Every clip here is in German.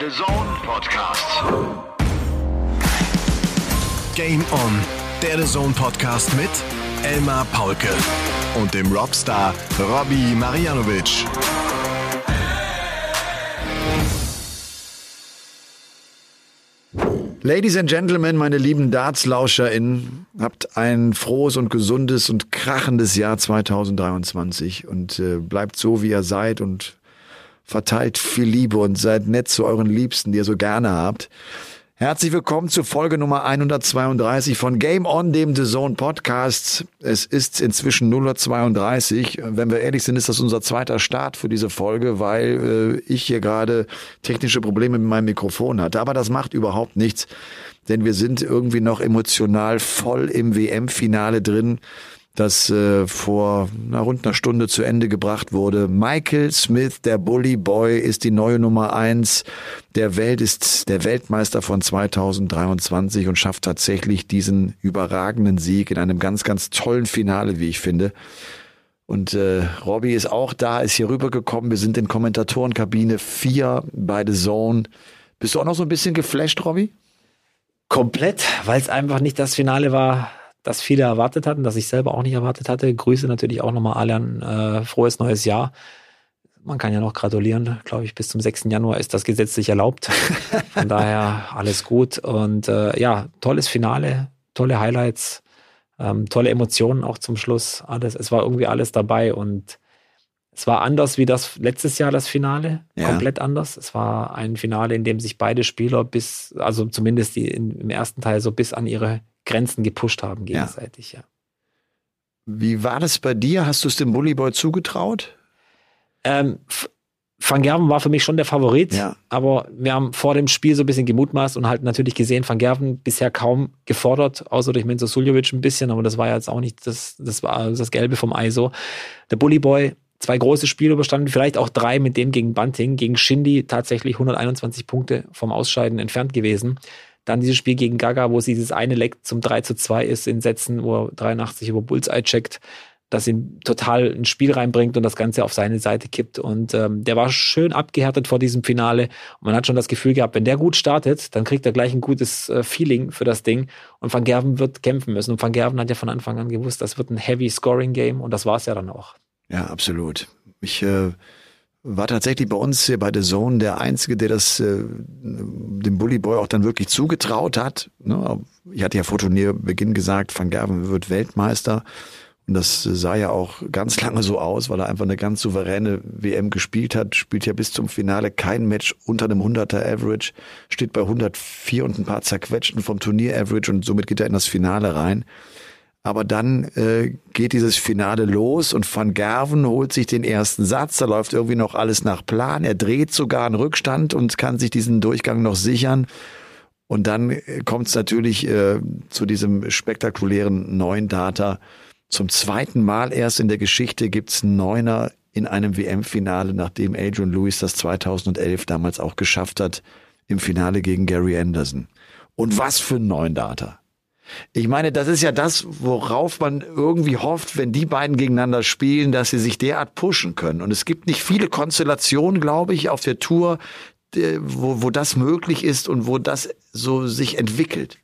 Der The Zone Podcast. Game On, der The Zone Podcast mit Elmar Paulke und dem Robstar Robbie Marianovic. Ladies and Gentlemen, meine lieben DartslauscherInnen, habt ein frohes und gesundes und krachendes Jahr 2023 und äh, bleibt so, wie ihr seid und verteilt viel Liebe und seid nett zu euren Liebsten, die ihr so gerne habt. Herzlich willkommen zu Folge Nummer 132 von Game On, dem The Zone Podcast. Es ist inzwischen 0.32 Uhr. Wenn wir ehrlich sind, ist das unser zweiter Start für diese Folge, weil äh, ich hier gerade technische Probleme mit meinem Mikrofon hatte. Aber das macht überhaupt nichts, denn wir sind irgendwie noch emotional voll im WM-Finale drin das äh, vor na, rund einer Stunde zu Ende gebracht wurde. Michael Smith, der Bully Boy, ist die neue Nummer eins der Welt, ist der Weltmeister von 2023 und schafft tatsächlich diesen überragenden Sieg in einem ganz, ganz tollen Finale, wie ich finde. Und äh, Robbie ist auch da, ist hier rübergekommen. Wir sind in Kommentatorenkabine 4 bei The Zone. Bist du auch noch so ein bisschen geflasht, Robbie? Komplett, weil es einfach nicht das Finale war, das viele erwartet hatten, das ich selber auch nicht erwartet hatte. Grüße natürlich auch nochmal alle an äh, frohes neues Jahr. Man kann ja noch gratulieren, glaube ich, bis zum 6. Januar ist das gesetzlich erlaubt. Von daher alles gut. Und äh, ja, tolles Finale, tolle Highlights, ähm, tolle Emotionen auch zum Schluss. Alles, es war irgendwie alles dabei und es war anders wie das letztes Jahr das Finale, ja. komplett anders. Es war ein Finale, in dem sich beide Spieler bis, also zumindest die in, im ersten Teil so bis an ihre Grenzen gepusht haben gegenseitig, ja. ja. Wie war das bei dir? Hast du es dem Bullyboy zugetraut? Ähm, Van Gerven war für mich schon der Favorit, ja. aber wir haben vor dem Spiel so ein bisschen gemutmaßt und halt natürlich gesehen, Van Gerven bisher kaum gefordert, außer durch Menzo Suljovic ein bisschen, aber das war jetzt auch nicht das, das war das Gelbe vom Ei so. Der Bullyboy, zwei große Spiele überstanden, vielleicht auch drei mit dem gegen Bunting, gegen Shindy tatsächlich 121 Punkte vom Ausscheiden entfernt gewesen. Dann dieses Spiel gegen Gaga, wo sie dieses eine Leck zum 3 zu 2 ist in Sätzen, wo er 83 über Bullseye checkt, das ihn total ins Spiel reinbringt und das Ganze auf seine Seite kippt. Und ähm, der war schön abgehärtet vor diesem Finale. Und man hat schon das Gefühl gehabt, wenn der gut startet, dann kriegt er gleich ein gutes äh, Feeling für das Ding. Und Van Gerven wird kämpfen müssen. Und Van Gerven hat ja von Anfang an gewusst, das wird ein Heavy Scoring Game und das war es ja dann auch. Ja, absolut. Ich äh, war tatsächlich bei uns hier bei The Zone der Einzige, der das äh, dem Bully Boy auch dann wirklich zugetraut hat. Ne? Ich hatte ja vor Turnierbeginn gesagt, Van Gerven wird Weltmeister. Und das sah ja auch ganz lange so aus, weil er einfach eine ganz souveräne WM gespielt hat. Spielt ja bis zum Finale kein Match unter einem 100er Average, steht bei 104 und ein paar zerquetschten vom Turnier Average und somit geht er in das Finale rein. Aber dann äh, geht dieses Finale los und Van Gerven holt sich den ersten Satz. Da läuft irgendwie noch alles nach Plan. Er dreht sogar einen Rückstand und kann sich diesen Durchgang noch sichern. Und dann äh, kommt es natürlich äh, zu diesem spektakulären neuen Data. Zum zweiten Mal erst in der Geschichte gibt's Neuner in einem WM-Finale, nachdem Adrian Lewis das 2011 damals auch geschafft hat im Finale gegen Gary Anderson. Und was für ein neuen Data. Ich meine, das ist ja das, worauf man irgendwie hofft, wenn die beiden gegeneinander spielen, dass sie sich derart pushen können. Und es gibt nicht viele Konstellationen, glaube ich, auf der Tour, wo, wo das möglich ist und wo das so sich entwickelt.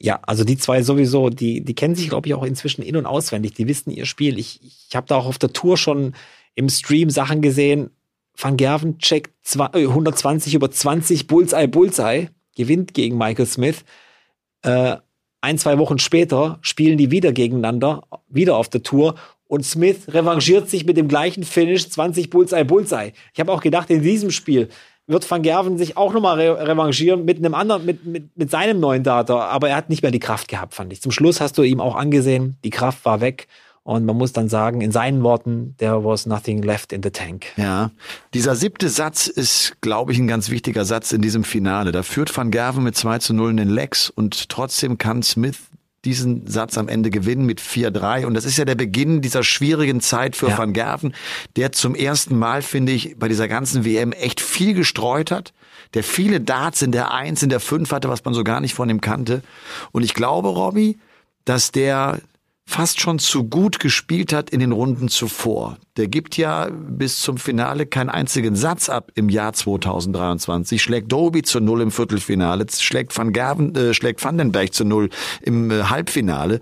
Ja, also die zwei sowieso, die, die kennen sich, glaube ich, auch inzwischen in- und auswendig. Die wissen ihr Spiel. Ich, ich habe da auch auf der Tour schon im Stream Sachen gesehen. Van Gerven checkt 120 über 20 Bullseye Bullseye, gewinnt gegen Michael Smith. Äh, ein, zwei Wochen später spielen die wieder gegeneinander, wieder auf der Tour und Smith revanchiert sich mit dem gleichen Finish 20 Bullseye Bullseye. Ich habe auch gedacht, in diesem Spiel wird Van Gerven sich auch nochmal re revanchieren mit einem anderen, mit, mit, mit seinem neuen Data, aber er hat nicht mehr die Kraft gehabt, fand ich. Zum Schluss hast du ihm auch angesehen, die Kraft war weg und man muss dann sagen, in seinen Worten, there was nothing left in the tank. Ja, dieser siebte Satz ist, glaube ich, ein ganz wichtiger Satz in diesem Finale. Da führt Van Gerven mit 2 zu 0 in den Lex und trotzdem kann Smith diesen Satz am Ende gewinnen mit 4-3. Und das ist ja der Beginn dieser schwierigen Zeit für ja. Van Gerven, der zum ersten Mal, finde ich, bei dieser ganzen WM echt viel gestreut hat, der viele Darts in der 1, in der 5 hatte, was man so gar nicht von ihm kannte. Und ich glaube, Robbie, dass der fast schon zu gut gespielt hat in den Runden zuvor. Der gibt ja bis zum Finale keinen einzigen Satz ab im Jahr 2023, schlägt Doby zu Null im Viertelfinale, schlägt Van Gerven, äh, schlägt Vandenberg zu Null im äh, Halbfinale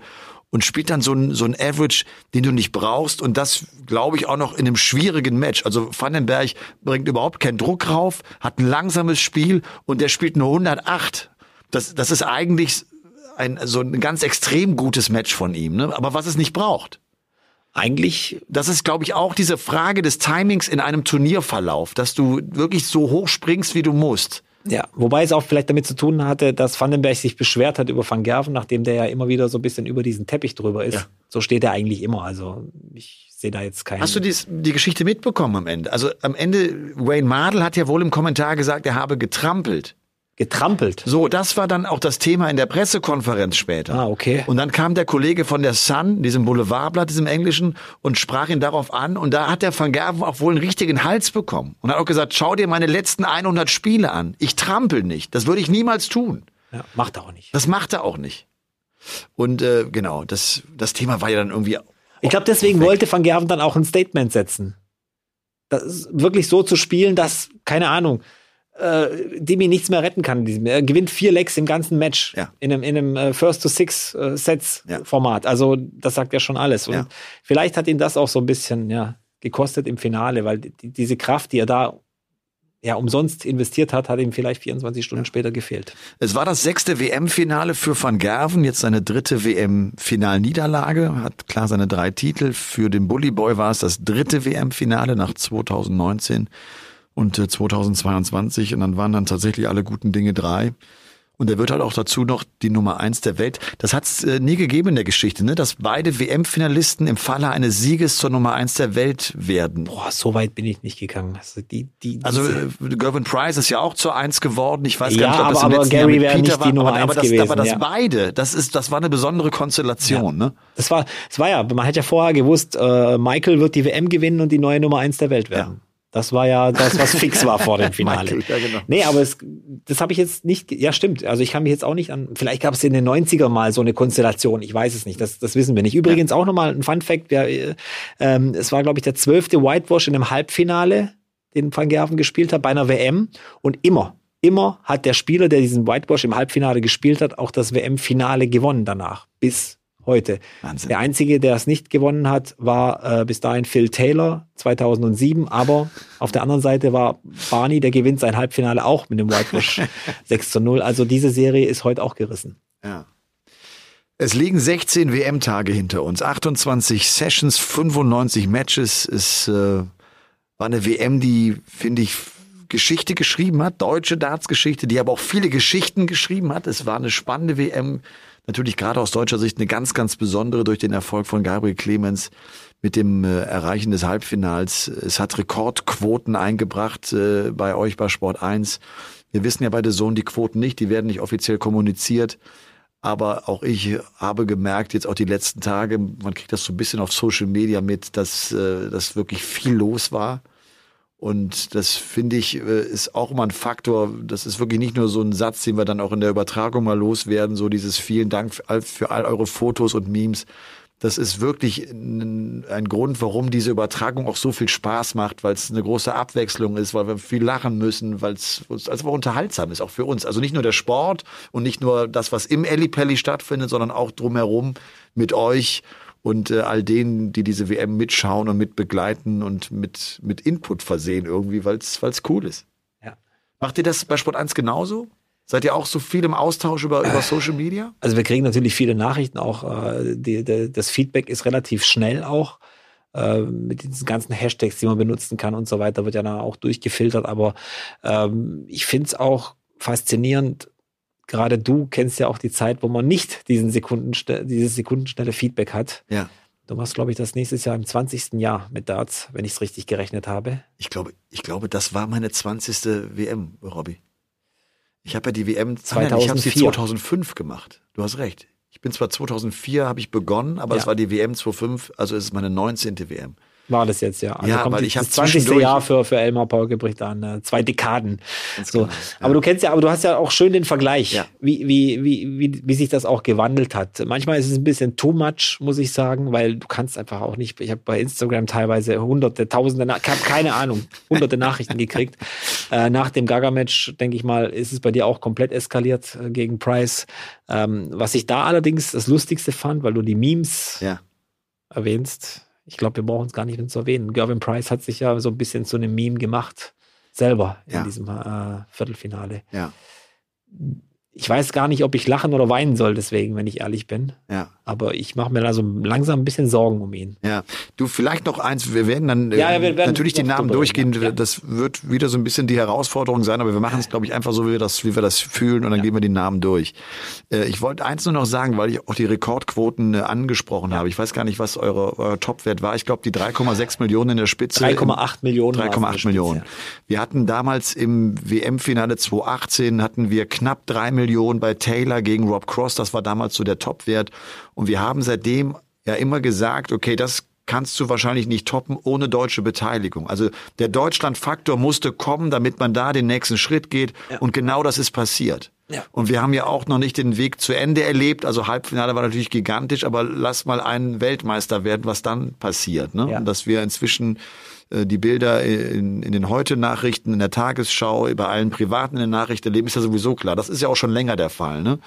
und spielt dann so ein, so ein Average, den du nicht brauchst und das glaube ich auch noch in einem schwierigen Match. Also Vandenberg bringt überhaupt keinen Druck rauf, hat ein langsames Spiel und der spielt nur 108. Das, das ist eigentlich ein, so ein ganz extrem gutes Match von ihm, ne? aber was es nicht braucht. Eigentlich, das ist, glaube ich, auch diese Frage des Timings in einem Turnierverlauf, dass du wirklich so hoch springst, wie du musst. Ja, wobei es auch vielleicht damit zu tun hatte, dass Vandenberg sich beschwert hat über Van Gerven, nachdem der ja immer wieder so ein bisschen über diesen Teppich drüber ist. Ja. So steht er eigentlich immer. Also ich sehe da jetzt keinen. Hast du dies, die Geschichte mitbekommen am Ende? Also am Ende, Wayne Mardell hat ja wohl im Kommentar gesagt, er habe getrampelt getrampelt. So, das war dann auch das Thema in der Pressekonferenz später. Ah, okay. Und dann kam der Kollege von der Sun, diesem Boulevardblatt, diesem Englischen, und sprach ihn darauf an. Und da hat der Van Gerven auch wohl einen richtigen Hals bekommen. Und hat auch gesagt, schau dir meine letzten 100 Spiele an. Ich trampel nicht. Das würde ich niemals tun. Ja, macht er auch nicht. Das macht er auch nicht. Und äh, genau, das, das Thema war ja dann irgendwie. Ich glaube, deswegen weg. wollte Van Gerven dann auch ein Statement setzen. Das wirklich so zu spielen, dass, keine Ahnung, äh, Demi nichts mehr retten kann. Er gewinnt vier Legs im ganzen Match ja. in einem, in einem äh, First-to-Six-Sets-Format. Äh, ja. Also das sagt ja schon alles. Und ja. vielleicht hat ihn das auch so ein bisschen ja, gekostet im Finale, weil die, diese Kraft, die er da ja, umsonst investiert hat, hat ihm vielleicht 24 Stunden später gefehlt. Es war das sechste WM-Finale für Van Gerven, jetzt seine dritte WM-Finalniederlage, hat klar seine drei Titel. Für den Bully Boy war es das dritte WM-Finale nach 2019 und 2022 äh, und dann waren dann tatsächlich alle guten Dinge drei. Und er wird halt auch dazu noch die Nummer eins der Welt. Das hat es äh, nie gegeben in der Geschichte, ne? dass beide WM-Finalisten im Falle eines Sieges zur Nummer eins der Welt werden. Boah, so weit bin ich nicht gegangen. Also, die, die, also äh, Gervin Price ist ja auch zur eins geworden. Ich weiß ja, gar nicht, ob aber, das im aber letzten Gary Jahr mit Peter war. aber, aber, das, gewesen, aber das ja. beide, das ist, das war eine besondere Konstellation. Ja. Ne? Das war, das war ja, man hat ja vorher gewusst, äh, Michael wird die WM gewinnen und die neue Nummer eins der Welt werden. Ja. Das war ja das, was fix war vor dem Finale. ja, genau. Nee, aber es, das habe ich jetzt nicht, ja stimmt, also ich kann mich jetzt auch nicht an, vielleicht gab es in den 90er mal so eine Konstellation, ich weiß es nicht, das, das wissen wir nicht. Übrigens ja. auch nochmal ein Fun Fact, wer, ähm, es war glaube ich der zwölfte Whitewash in einem Halbfinale, den Van Gerven gespielt hat, bei einer WM und immer, immer hat der Spieler, der diesen Whitewash im Halbfinale gespielt hat, auch das WM-Finale gewonnen danach, bis heute. Wahnsinn. Der einzige, der es nicht gewonnen hat, war äh, bis dahin Phil Taylor 2007. Aber auf der anderen Seite war Barney, der gewinnt sein Halbfinale auch mit dem Whitewash 6 zu 0. Also diese Serie ist heute auch gerissen. Ja. Es liegen 16 WM-Tage hinter uns, 28 Sessions, 95 Matches. Es äh, war eine WM, die, finde ich, Geschichte geschrieben hat, deutsche Darts-Geschichte, die aber auch viele Geschichten geschrieben hat. Es war eine spannende WM natürlich gerade aus deutscher Sicht eine ganz, ganz besondere durch den Erfolg von Gabriel Clemens mit dem äh, Erreichen des Halbfinals. Es hat Rekordquoten eingebracht äh, bei euch bei Sport 1. Wir wissen ja bei der Sohn die Quoten nicht, die werden nicht offiziell kommuniziert. Aber auch ich habe gemerkt, jetzt auch die letzten Tage, man kriegt das so ein bisschen auf Social Media mit, dass, äh, dass wirklich viel los war. Und das finde ich äh, ist auch immer ein Faktor. Das ist wirklich nicht nur so ein Satz, den wir dann auch in der Übertragung mal loswerden. So dieses vielen Dank für all, eure Fotos und Memes. Das ist wirklich ein, ein Grund, warum diese Übertragung auch so viel Spaß macht, weil es eine große Abwechslung ist, weil wir viel lachen müssen, weil es also unterhaltsam ist, auch für uns. Also nicht nur der Sport und nicht nur das, was im Ellipelli stattfindet, sondern auch drumherum mit euch und äh, all denen, die diese WM mitschauen und mitbegleiten und mit, mit Input versehen irgendwie, weil es cool ist. Ja. Macht ihr das bei Sport 1 genauso? Seid ihr auch so viel im Austausch über, über Social Media? Also wir kriegen natürlich viele Nachrichten auch. Äh, die, die, das Feedback ist relativ schnell auch. Äh, mit diesen ganzen Hashtags, die man benutzen kann und so weiter, wird ja dann auch durchgefiltert. Aber ähm, ich finde es auch faszinierend, gerade du kennst ja auch die Zeit, wo man nicht diesen Sekunden, dieses sekundenschnelle Feedback hat. Ja. Du machst, glaube ich, das nächstes Jahr im 20. Jahr mit Darts, wenn ich es richtig gerechnet habe. Ich glaube, ich glaube, das war meine 20. WM, Robby. Ich habe ja die WM 2004. ich habe sie 2005 gemacht. Du hast recht. Ich bin zwar 2004 habe ich begonnen, aber es ja. war die WM 2005, also ist es meine 19. WM. War das jetzt, ja. Also ja, kommt weil ich das 20. Jahr für, für Elmar Paulke bricht an, äh, zwei Dekaden. So. Genau, ja. Aber du kennst ja, aber du hast ja auch schön den Vergleich, ja. wie, wie, wie, wie, wie sich das auch gewandelt hat. Manchmal ist es ein bisschen too much, muss ich sagen, weil du kannst einfach auch nicht, ich habe bei Instagram teilweise hunderte, tausende, ich habe keine Ahnung, hunderte Nachrichten gekriegt. Äh, nach dem Gaga-Match, denke ich mal, ist es bei dir auch komplett eskaliert äh, gegen Price. Ähm, was ich da allerdings das Lustigste fand, weil du die Memes ja. erwähnst, ich glaube, wir brauchen es gar nicht mehr zu erwähnen. Gervin Price hat sich ja so ein bisschen zu einem Meme gemacht, selber in ja. diesem äh, Viertelfinale. Ja ich weiß gar nicht, ob ich lachen oder weinen soll, deswegen, wenn ich ehrlich bin. Ja. Aber ich mache mir da so langsam ein bisschen Sorgen um ihn. Ja. Du, vielleicht noch eins, wir werden dann ja, ja, wir werden natürlich die Namen durchgehen. Ja. Das wird wieder so ein bisschen die Herausforderung sein, aber wir machen es, glaube ich, einfach so, wie wir das, wie wir das fühlen und dann gehen wir die Namen durch. Äh, ich wollte eins nur noch sagen, weil ich auch die Rekordquoten äh, angesprochen habe. Ich weiß gar nicht, was eure, euer Topwert war. Ich glaube, die 3,6 Millionen in der Spitze. 3,8 Millionen. 3,8 Millionen. Wir hatten damals im WM-Finale 2018 hatten wir knapp drei Millionen Millionen bei Taylor gegen Rob Cross. Das war damals so der Topwert. Und wir haben seitdem ja immer gesagt, okay, das kannst du wahrscheinlich nicht toppen ohne deutsche Beteiligung. Also der Deutschlandfaktor musste kommen, damit man da den nächsten Schritt geht. Ja. Und genau das ist passiert. Ja. Und wir haben ja auch noch nicht den Weg zu Ende erlebt. Also Halbfinale war natürlich gigantisch, aber lass mal einen Weltmeister werden, was dann passiert. Ne? Ja. Und dass wir inzwischen die Bilder in, in den Heute-Nachrichten, in der Tagesschau, bei allen Privaten in den Nachrichten erleben, ist ja sowieso klar. Das ist ja auch schon länger der Fall. Ne?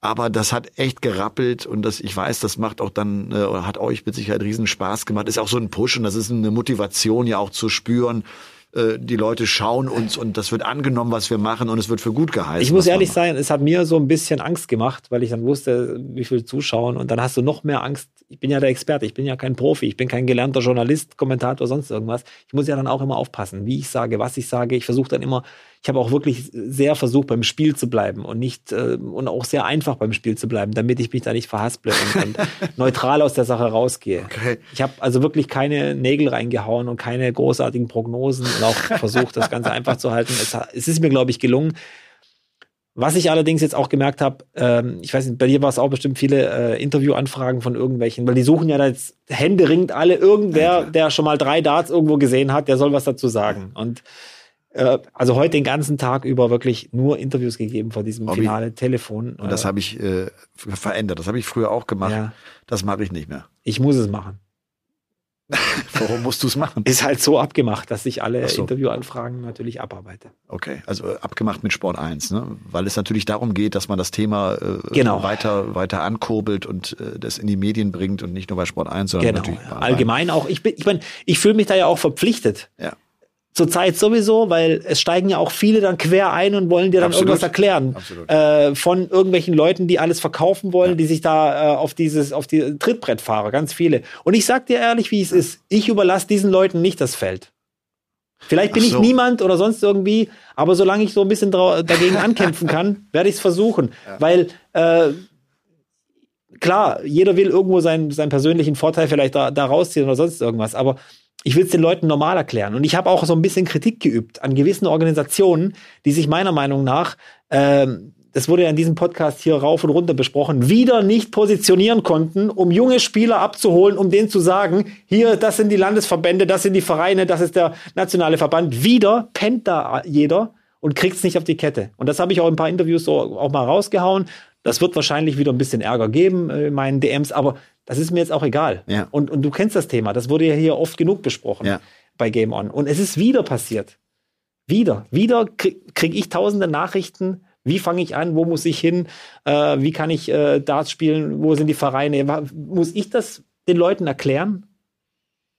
Aber das hat echt gerappelt und das, ich weiß, das macht auch dann, äh, hat euch mit Sicherheit riesen Spaß gemacht. Ist auch so ein Push und das ist eine Motivation ja auch zu spüren äh, die Leute schauen uns und das wird angenommen, was wir machen und es wird für gut geheißen. Ich muss ehrlich sein, es hat mir so ein bisschen Angst gemacht, weil ich dann wusste, wie viel zuschauen und dann hast du noch mehr Angst. Ich bin ja der Experte, ich bin ja kein Profi, ich bin kein gelernter Journalist, Kommentator, sonst irgendwas. Ich muss ja dann auch immer aufpassen, wie ich sage, was ich sage. Ich versuche dann immer ich habe auch wirklich sehr versucht, beim Spiel zu bleiben und nicht äh, und auch sehr einfach beim Spiel zu bleiben, damit ich mich da nicht verhasple und, und neutral aus der Sache rausgehe. Okay. Ich habe also wirklich keine Nägel reingehauen und keine großartigen Prognosen und auch versucht, das Ganze einfach zu halten. Es, es ist mir, glaube ich, gelungen. Was ich allerdings jetzt auch gemerkt habe, ähm, ich weiß nicht, bei dir war es auch bestimmt viele äh, Interviewanfragen von irgendwelchen, weil die suchen ja jetzt händeringend alle irgendwer, ja, der schon mal drei Darts irgendwo gesehen hat, der soll was dazu sagen. Und äh, also heute den ganzen Tag über wirklich nur Interviews gegeben vor diesem Hobby. Finale Telefon. Und das habe ich äh, verändert. Das habe ich früher auch gemacht. Ja. Das mache ich nicht mehr. Ich muss es machen. Warum musst du es machen? Ist halt so abgemacht, dass ich alle so. Interviewanfragen natürlich abarbeite. Okay, also äh, abgemacht mit Sport 1, ne? Weil es natürlich darum geht, dass man das Thema äh, genau. weiter, weiter ankurbelt und äh, das in die Medien bringt und nicht nur bei Sport 1, sondern genau. natürlich allgemein auch. Ich bin, ich meine, ich fühle mich da ja auch verpflichtet. Ja. Zurzeit sowieso, weil es steigen ja auch viele dann quer ein und wollen dir dann Absolut. irgendwas erklären. Äh, von irgendwelchen Leuten, die alles verkaufen wollen, ja. die sich da äh, auf dieses, auf die Trittbrettfahrer, ganz viele. Und ich sag dir ehrlich, wie es ist. Ich überlasse diesen Leuten nicht das Feld. Vielleicht bin so. ich niemand oder sonst irgendwie, aber solange ich so ein bisschen dagegen ankämpfen kann, werde ich es versuchen. Ja. Weil äh, klar, jeder will irgendwo seinen, seinen persönlichen Vorteil vielleicht da, da rausziehen oder sonst irgendwas, aber ich will es den Leuten normal erklären. Und ich habe auch so ein bisschen Kritik geübt an gewissen Organisationen, die sich meiner Meinung nach, ähm, das wurde ja in diesem Podcast hier rauf und runter besprochen, wieder nicht positionieren konnten, um junge Spieler abzuholen, um denen zu sagen, hier, das sind die Landesverbände, das sind die Vereine, das ist der nationale Verband. Wieder pennt da jeder und kriegt es nicht auf die Kette. Und das habe ich auch in ein paar Interviews so auch mal rausgehauen. Das wird wahrscheinlich wieder ein bisschen Ärger geben äh, in meinen DMs, aber das ist mir jetzt auch egal. Ja. Und, und du kennst das Thema, das wurde ja hier oft genug besprochen ja. bei Game On. Und es ist wieder passiert. Wieder. Wieder kriege krieg ich tausende Nachrichten. Wie fange ich an? Wo muss ich hin? Äh, wie kann ich äh, Darts spielen? Wo sind die Vereine? Muss ich das den Leuten erklären?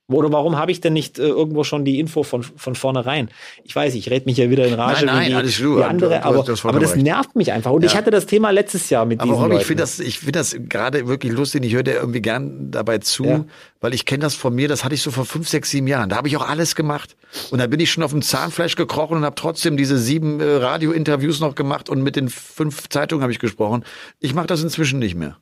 Oder warum habe ich denn nicht äh, irgendwo schon die Info von, von vornherein? Ich weiß, ich rede mich ja wieder in Rage nein, nein, wie, alles wie andere, du, du aber, das, aber das nervt mich einfach. Und ja. ich hatte das Thema letztes Jahr mit aber diesen Robby, Leuten. ich finde das, ich finde das gerade wirklich lustig. Ich höre dir irgendwie gern dabei zu, ja. weil ich kenne das von mir. Das hatte ich so vor fünf, sechs, sieben Jahren. Da habe ich auch alles gemacht. Und da bin ich schon auf dem Zahnfleisch gekrochen und habe trotzdem diese sieben äh, Radiointerviews noch gemacht und mit den fünf Zeitungen habe ich gesprochen. Ich mache das inzwischen nicht mehr.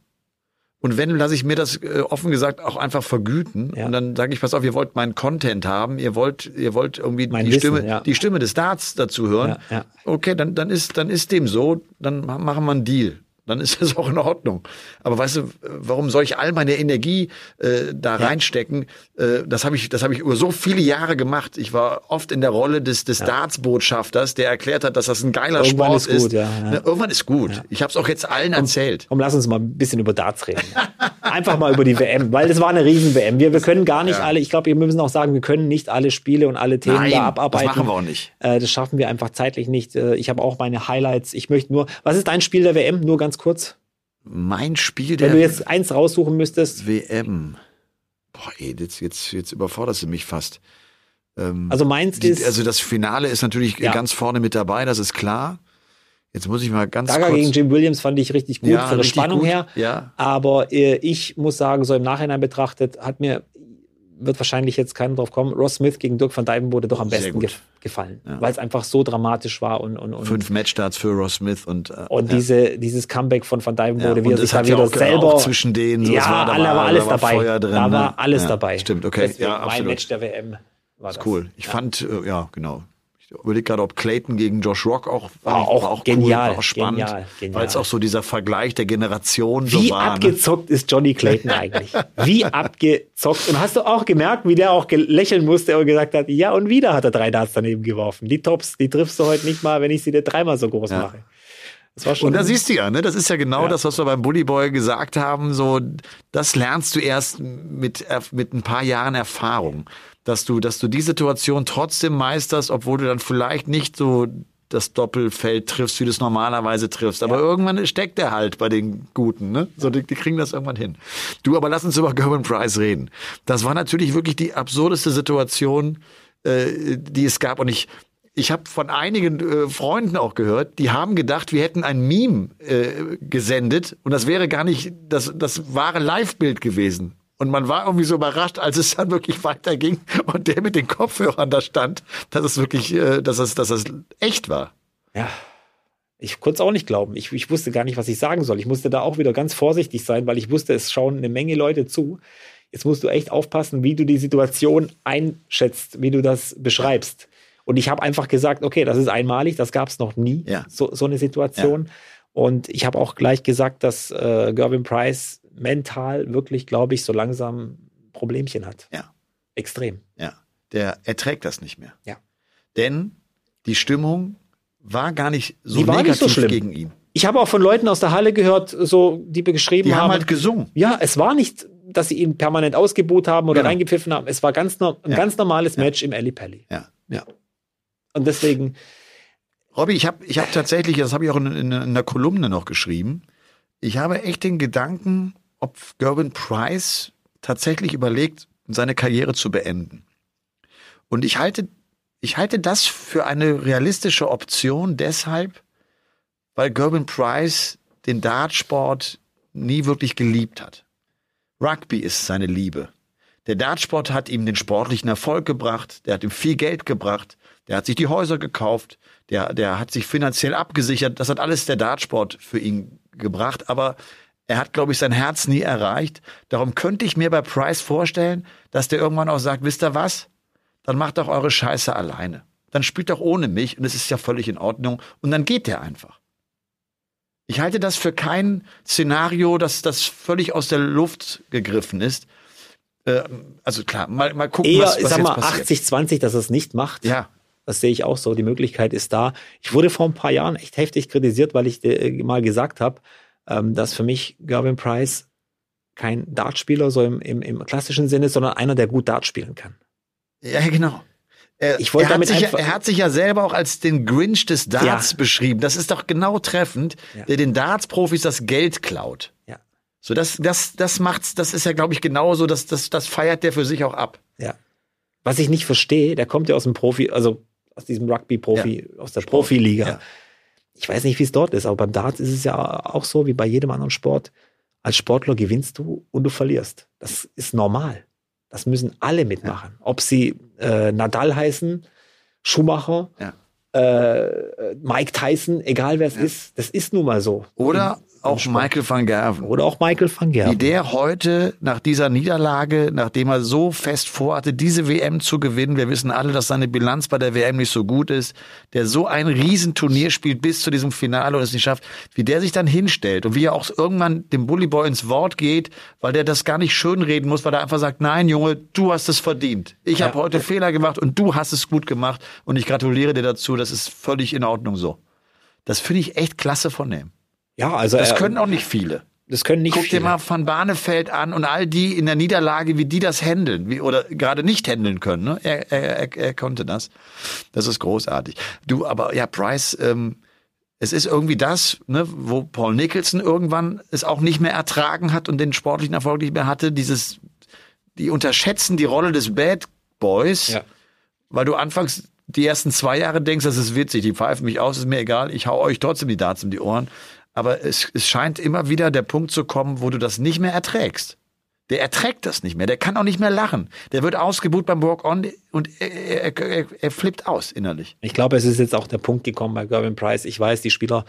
Und wenn, lasse ich mir das äh, offen gesagt auch einfach vergüten. Ja. Und dann sage ich, pass auf, ihr wollt meinen Content haben, ihr wollt, ihr wollt irgendwie mein die Wissen, Stimme, ja. die Stimme des Darts dazu hören. Ja, okay, dann, dann ist, dann ist dem so, dann machen wir einen Deal. Dann ist das auch in Ordnung. Aber weißt du, warum soll ich all meine Energie äh, da ja. reinstecken? Äh, das habe ich, das habe ich über so viele Jahre gemacht. Ich war oft in der Rolle des, des ja. Darts-Botschafters, der erklärt hat, dass das ein geiler Irgendwann Sport ist. Gut, ja, ja. Irgendwann ist gut. Ich habe es auch jetzt allen komm, erzählt. Komm, lass uns mal ein bisschen über Darts reden. Einfach mal über die WM, weil das war eine Riesen-WM. Wir, wir können gar nicht alle, ich glaube, wir müssen auch sagen, wir können nicht alle Spiele und alle Themen Nein, da abarbeiten. Das machen wir auch nicht. Äh, das schaffen wir einfach zeitlich nicht. Äh, ich habe auch meine Highlights. Ich möchte nur, was ist dein Spiel der WM? Nur ganz kurz. Mein Spiel der Wenn du jetzt eins raussuchen müsstest. WM. Boah, ey, jetzt, jetzt, jetzt überforderst du mich fast. Ähm, also meins die, ist. Also das Finale ist natürlich ja. ganz vorne mit dabei, das ist klar. Jetzt muss ich mal ganz Daga kurz gegen Jim Williams fand ich richtig gut ja, von der Spannung gut. her. Ja. Aber äh, ich muss sagen, so im Nachhinein betrachtet, hat mir wird wahrscheinlich jetzt keiner drauf kommen. Ross Smith gegen Dirk van Dijven wurde doch am besten ge gefallen, ja. weil es einfach so dramatisch war und, und, und fünf Matchstarts für Ross Smith und äh, und ja. diese dieses Comeback von van Dijven wurde, ja, wie er sich da wieder selber zwischen denen so, ja, war, da war, alles da war dabei. Drin, da war alles dabei. Stimmt, okay, Deswegen ja, absolut. Mein Match der WM war das. Cool. Ich fand, äh, ja, genau. Ich überlege gerade, ob Clayton gegen Josh Rock auch war, auch, war auch genial, cool, war auch spannend, genial, genial. weil es auch so dieser Vergleich der Generation wie so war. Wie abgezockt ne? ist Johnny Clayton eigentlich? Wie abgezockt? Und hast du auch gemerkt, wie der auch lächeln musste und gesagt hat, ja und wieder hat er drei Darts daneben geworfen. Die Tops, die triffst du heute nicht mal, wenn ich sie dir dreimal so groß ja. mache. und da siehst du ja, ne, das ist ja genau ja. das, was wir beim Bully Boy gesagt haben. So, das lernst du erst mit mit ein paar Jahren Erfahrung dass du, dass du die Situation trotzdem meisterst, obwohl du dann vielleicht nicht so das Doppelfeld triffst, wie du es normalerweise triffst. Aber ja. irgendwann steckt der halt bei den Guten, ne? So, die, die, kriegen das irgendwann hin. Du, aber lass uns über Gerben Price reden. Das war natürlich wirklich die absurdeste Situation, äh, die es gab. Und ich, ich habe von einigen äh, Freunden auch gehört, die haben gedacht, wir hätten ein Meme äh, gesendet und das wäre gar nicht das, das wahre Live-Bild gewesen. Und man war irgendwie so überrascht, als es dann wirklich weiterging und der mit den Kopfhörern da stand, dass es wirklich, äh, dass es, dass es echt war. Ja. Ich konnte es auch nicht glauben. Ich, ich wusste gar nicht, was ich sagen soll. Ich musste da auch wieder ganz vorsichtig sein, weil ich wusste, es schauen eine Menge Leute zu. Jetzt musst du echt aufpassen, wie du die Situation einschätzt, wie du das beschreibst. Und ich habe einfach gesagt, okay, das ist einmalig, das gab es noch nie, ja. so, so eine Situation. Ja. Und ich habe auch gleich gesagt, dass äh, Gervin Price mental wirklich, glaube ich, so langsam Problemchen hat. Ja. Extrem. Ja. Der erträgt das nicht mehr. Ja. Denn die Stimmung war gar nicht so die negativ nicht so gegen ihn. Ich habe auch von Leuten aus der Halle gehört, so die geschrieben die haben. haben halt gesungen. Ja, es war nicht, dass sie ihn permanent ausgebuht haben oder genau. reingepfiffen haben. Es war ganz ein ja. ganz normales ja. Match im Ali Pally. Ja. Ja. Und deswegen. Robby, ich habe ich hab tatsächlich, das habe ich auch in, in, in einer Kolumne noch geschrieben, ich habe echt den Gedanken, ob Gerwin Price tatsächlich überlegt, seine Karriere zu beenden. Und ich halte, ich halte das für eine realistische Option deshalb, weil Gerwin Price den Dartsport nie wirklich geliebt hat. Rugby ist seine Liebe. Der Dartsport hat ihm den sportlichen Erfolg gebracht, der hat ihm viel Geld gebracht, der hat sich die Häuser gekauft, der, der hat sich finanziell abgesichert. Das hat alles der Dartsport für ihn gebracht. Aber er hat, glaube ich, sein Herz nie erreicht. Darum könnte ich mir bei Price vorstellen, dass der irgendwann auch sagt, wisst ihr was? Dann macht doch eure Scheiße alleine. Dann spielt doch ohne mich und es ist ja völlig in Ordnung. Und dann geht der einfach. Ich halte das für kein Szenario, dass das völlig aus der Luft gegriffen ist. Äh, also klar, mal, mal gucken, Eher, was, was sag jetzt mal, passiert. 80-20, dass er es nicht macht. Ja. Das sehe ich auch so. Die Möglichkeit ist da. Ich wurde vor ein paar Jahren echt heftig kritisiert, weil ich äh, mal gesagt habe, ähm, dass für mich Gervin Price kein Dartspieler so im, im, im klassischen Sinne, sondern einer, der gut Dart spielen kann. Ja, genau. Er, ich wollte damit hat sich, er hat sich ja selber auch als den Grinch des Darts ja. beschrieben. Das ist doch genau treffend, ja. der den Darts-Profis das Geld klaut. Ja. So, das, das, das macht's, das ist ja, glaube ich, genauso, das, das, das feiert der für sich auch ab. Ja. Was ich nicht verstehe, der kommt ja aus dem Profi, also aus diesem Rugby-Profi, ja. aus der Profiliga. Ja ich weiß nicht, wie es dort ist, aber beim Darts ist es ja auch so wie bei jedem anderen Sport. Als Sportler gewinnst du und du verlierst. Das ist normal. Das müssen alle mitmachen. Ja. Ob sie äh, Nadal heißen, Schumacher, ja. äh, Mike Tyson, egal wer es ja. ist, das ist nun mal so. Oder auch Michael van Gerven. Oder auch Michael van Gerven. Wie der heute nach dieser Niederlage, nachdem er so fest vorhatte, diese WM zu gewinnen, wir wissen alle, dass seine Bilanz bei der WM nicht so gut ist, der so ein Riesenturnier spielt bis zu diesem Finale und es nicht schafft, wie der sich dann hinstellt und wie er auch irgendwann dem Bully Boy ins Wort geht, weil der das gar nicht schönreden muss, weil er einfach sagt, nein Junge, du hast es verdient. Ich ja. habe heute Fehler gemacht und du hast es gut gemacht und ich gratuliere dir dazu, das ist völlig in Ordnung so. Das finde ich echt klasse von dem. Ja, also das können auch nicht viele. Das können nicht Guck viele. dir mal Van Barnefeld an und all die in der Niederlage, wie die das handeln, wie, oder gerade nicht handeln können. Ne? Er, er, er, er konnte das. Das ist großartig. Du, aber ja, Price, ähm, es ist irgendwie das, ne, wo Paul Nicholson irgendwann es auch nicht mehr ertragen hat und den sportlichen Erfolg nicht mehr hatte. Dieses, die unterschätzen die Rolle des Bad Boys, ja. weil du anfangs die ersten zwei Jahre denkst, das ist witzig, die pfeifen mich aus, ist mir egal, ich hau euch trotzdem die Darts um die Ohren. Aber es, es scheint immer wieder der Punkt zu kommen, wo du das nicht mehr erträgst. Der erträgt das nicht mehr. Der kann auch nicht mehr lachen. Der wird ausgebucht beim Walk-On und er, er, er, er, flippt aus innerlich. Ich glaube, es ist jetzt auch der Punkt gekommen bei Gervin Price. Ich weiß, die Spieler